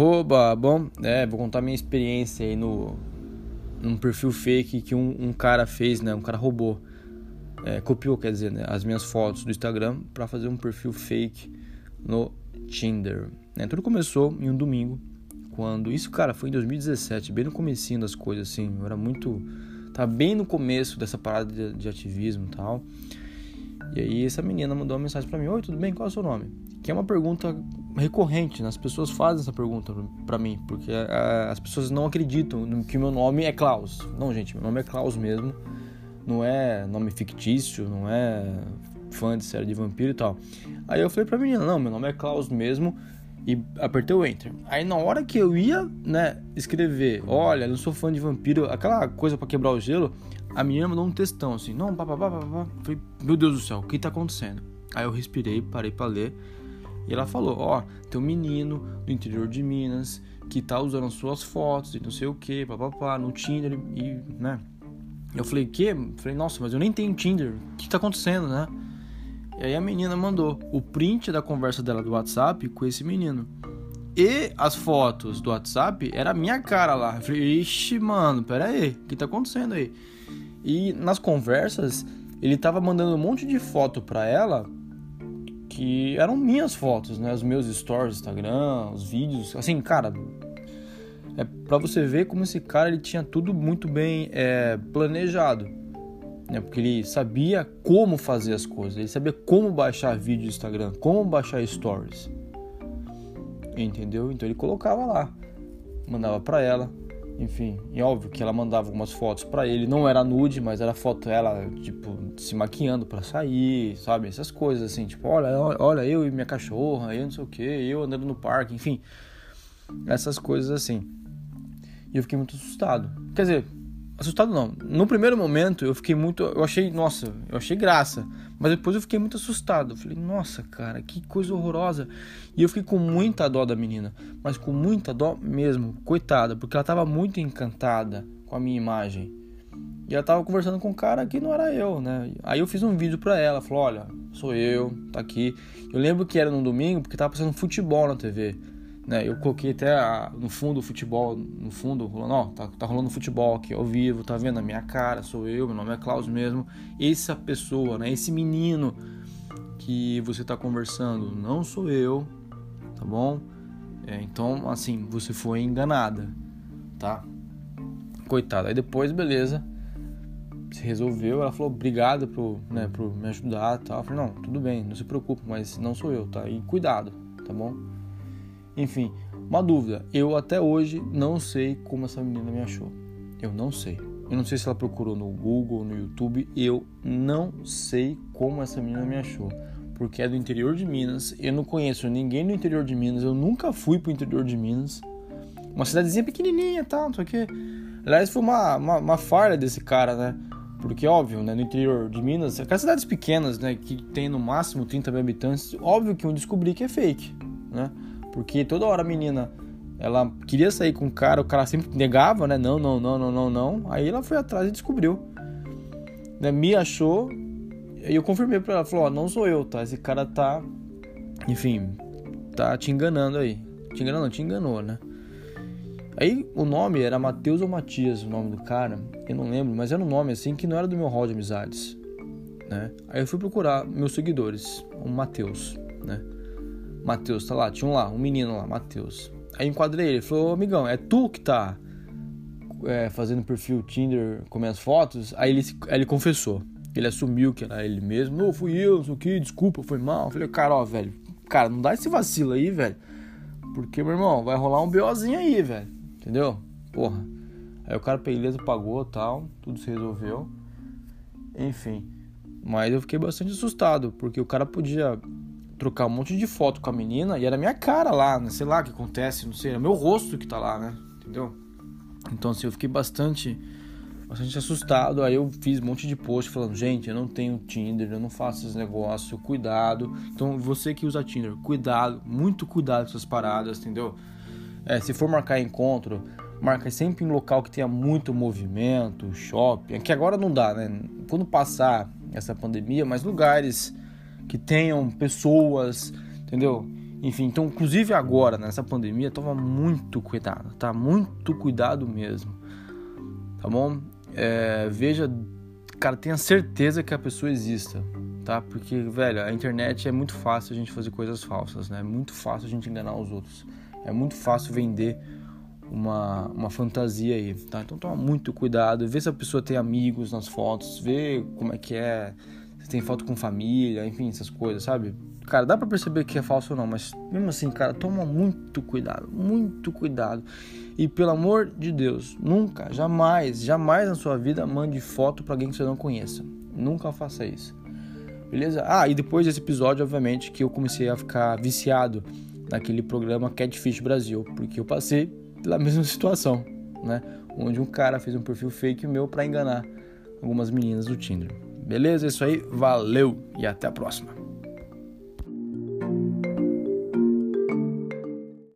Oba, bom, é, vou contar minha experiência aí no num perfil fake que um, um cara fez, né? Um cara roubou, é, copiou, quer dizer, né, as minhas fotos do Instagram para fazer um perfil fake no Tinder. Né? Tudo começou em um domingo, quando isso, cara, foi em 2017, bem no comecinho das coisas, assim. Eu era muito, tá bem no começo dessa parada de, de ativismo e tal. E aí essa menina mandou uma mensagem para mim: Oi, tudo bem? Qual é o seu nome? Que é uma pergunta recorrente, né? As pessoas fazem essa pergunta para mim, porque a, as pessoas não acreditam que meu nome é Klaus. Não, gente, meu nome é Klaus mesmo. Não é nome fictício, não é fã de série de vampiro e tal. Aí eu falei pra menina: Não, meu nome é Klaus mesmo. E apertei o enter. Aí na hora que eu ia, né, escrever, olha, não sou fã de vampiro, aquela coisa para quebrar o gelo, a menina mandou um textão assim, não, papapá, papapá. Falei, meu Deus do céu, o que tá acontecendo? Aí eu respirei, parei para ler. E ela falou: Ó, oh, tem um menino do interior de Minas que tá usando suas fotos e não sei o que, papapá, no Tinder e, né? Eu falei: Que? Falei: Nossa, mas eu nem tenho Tinder, o que tá acontecendo, né? E aí a menina mandou o print da conversa dela do WhatsApp com esse menino. E as fotos do WhatsApp era a minha cara lá. Eu falei: Ixi, mano, pera aí, o que tá acontecendo aí? E nas conversas, ele tava mandando um monte de foto pra ela que eram minhas fotos, né? Os meus stories Instagram, os vídeos. Assim, cara, é para você ver como esse cara ele tinha tudo muito bem é, planejado, né? Porque ele sabia como fazer as coisas, ele sabia como baixar vídeo do Instagram, como baixar stories, entendeu? Então ele colocava lá, mandava para ela, enfim, e óbvio que ela mandava algumas fotos para ele, não era nude, mas era foto ela, tipo, se maquiando para sair, sabe? Essas coisas assim, tipo, olha, olha, eu e minha cachorra, eu não sei o que, eu andando no parque, enfim. Essas coisas assim. E eu fiquei muito assustado. Quer dizer, assustado não. No primeiro momento eu fiquei muito, eu achei, nossa, eu achei graça, mas depois eu fiquei muito assustado. Eu falei, nossa, cara, que coisa horrorosa. E eu fiquei com muita dó da menina, mas com muita dó mesmo, coitada, porque ela tava muito encantada com a minha imagem. E ela tava conversando com um cara que não era eu, né? Aí eu fiz um vídeo pra ela, falou: "Olha, sou eu, tá aqui". Eu lembro que era no domingo porque tava passando futebol na TV. Né, eu coloquei até a, no fundo o futebol, no fundo, rolando, ó, tá, tá rolando futebol aqui ao vivo, tá vendo a minha cara, sou eu, meu nome é Klaus mesmo. Essa pessoa, né, esse menino que você tá conversando, não sou eu, tá bom? É, então, assim, você foi enganada, tá? Coitada. Aí depois, beleza, se resolveu. Ela falou obrigado por, né, por me ajudar, tal. Eu falei não, tudo bem, não se preocupe, mas não sou eu, tá? E cuidado, tá bom? Enfim, uma dúvida. Eu até hoje não sei como essa menina me achou. Eu não sei. Eu não sei se ela procurou no Google, no YouTube. Eu não sei como essa menina me achou. Porque é do interior de Minas. Eu não conheço ninguém do interior de Minas. Eu nunca fui pro interior de Minas. Uma cidadezinha pequenininha e tal, não sei o que. Aliás, foi uma, uma, uma falha desse cara, né? Porque, óbvio, né, no interior de Minas, aquelas cidades pequenas, né, que tem no máximo 30 mil habitantes, óbvio que eu descobri que é fake, né? Porque toda hora a menina, ela queria sair com o cara, o cara sempre negava, né? Não, não, não, não, não, não. Aí ela foi atrás e descobriu. Né? Me achou e eu confirmei pra ela, falou, ó, não sou eu, tá? Esse cara tá, enfim, tá te enganando aí. Te enganando, não, te enganou, né? Aí o nome era Matheus ou Matias, o nome do cara, eu não lembro, mas era um nome assim que não era do meu hall de amizades, né? Aí eu fui procurar meus seguidores, o Matheus, né? Matheus tá lá, tinha um lá, um menino lá, Matheus. Aí enquadrei ele, falou, amigão, é tu que tá é, fazendo perfil Tinder com minhas fotos? Aí ele, ele confessou, ele assumiu que era ele mesmo, não, fui eu, isso aqui, desculpa, foi mal. Eu falei, cara, ó, velho, cara, não dá esse vacilo aí, velho. Porque, meu irmão, vai rolar um BOzinho aí, velho. Entendeu? Porra. Aí o cara, beleza, pagou tal, tudo se resolveu. Enfim. Mas eu fiquei bastante assustado, porque o cara podia trocar um monte de foto com a menina e era minha cara lá, né? Sei lá o que acontece, não sei, é meu rosto que tá lá, né? Entendeu? Então, assim, eu fiquei bastante, bastante assustado. Aí eu fiz um monte de post falando, gente, eu não tenho Tinder, eu não faço esses negócios, cuidado. Então, você que usa Tinder, cuidado, muito cuidado com essas paradas, entendeu? É, se for marcar encontro, marca sempre em local que tenha muito movimento, shopping. É que agora não dá, né? Quando passar essa pandemia, mas lugares que tenham pessoas, entendeu? Enfim, então, inclusive agora, nessa pandemia, toma muito cuidado, tá? Muito cuidado mesmo, tá bom? É, veja, cara, tenha certeza que a pessoa exista, tá? Porque, velho, a internet é muito fácil a gente fazer coisas falsas, né? É muito fácil a gente enganar os outros. É muito fácil vender uma, uma fantasia aí, tá? Então toma muito cuidado, vê se a pessoa tem amigos nas fotos, vê como é que é, tem foto com família, enfim, essas coisas, sabe? Cara, dá pra perceber que é falso ou não, mas mesmo assim, cara, toma muito cuidado, muito cuidado. E pelo amor de Deus, nunca, jamais, jamais na sua vida mande foto para alguém que você não conheça. Nunca faça isso. Beleza? Ah, e depois desse episódio, obviamente, que eu comecei a ficar viciado naquele programa Catfish Brasil, porque eu passei pela mesma situação, né? Onde um cara fez um perfil fake meu para enganar algumas meninas do Tinder. Beleza? É isso aí, valeu e até a próxima.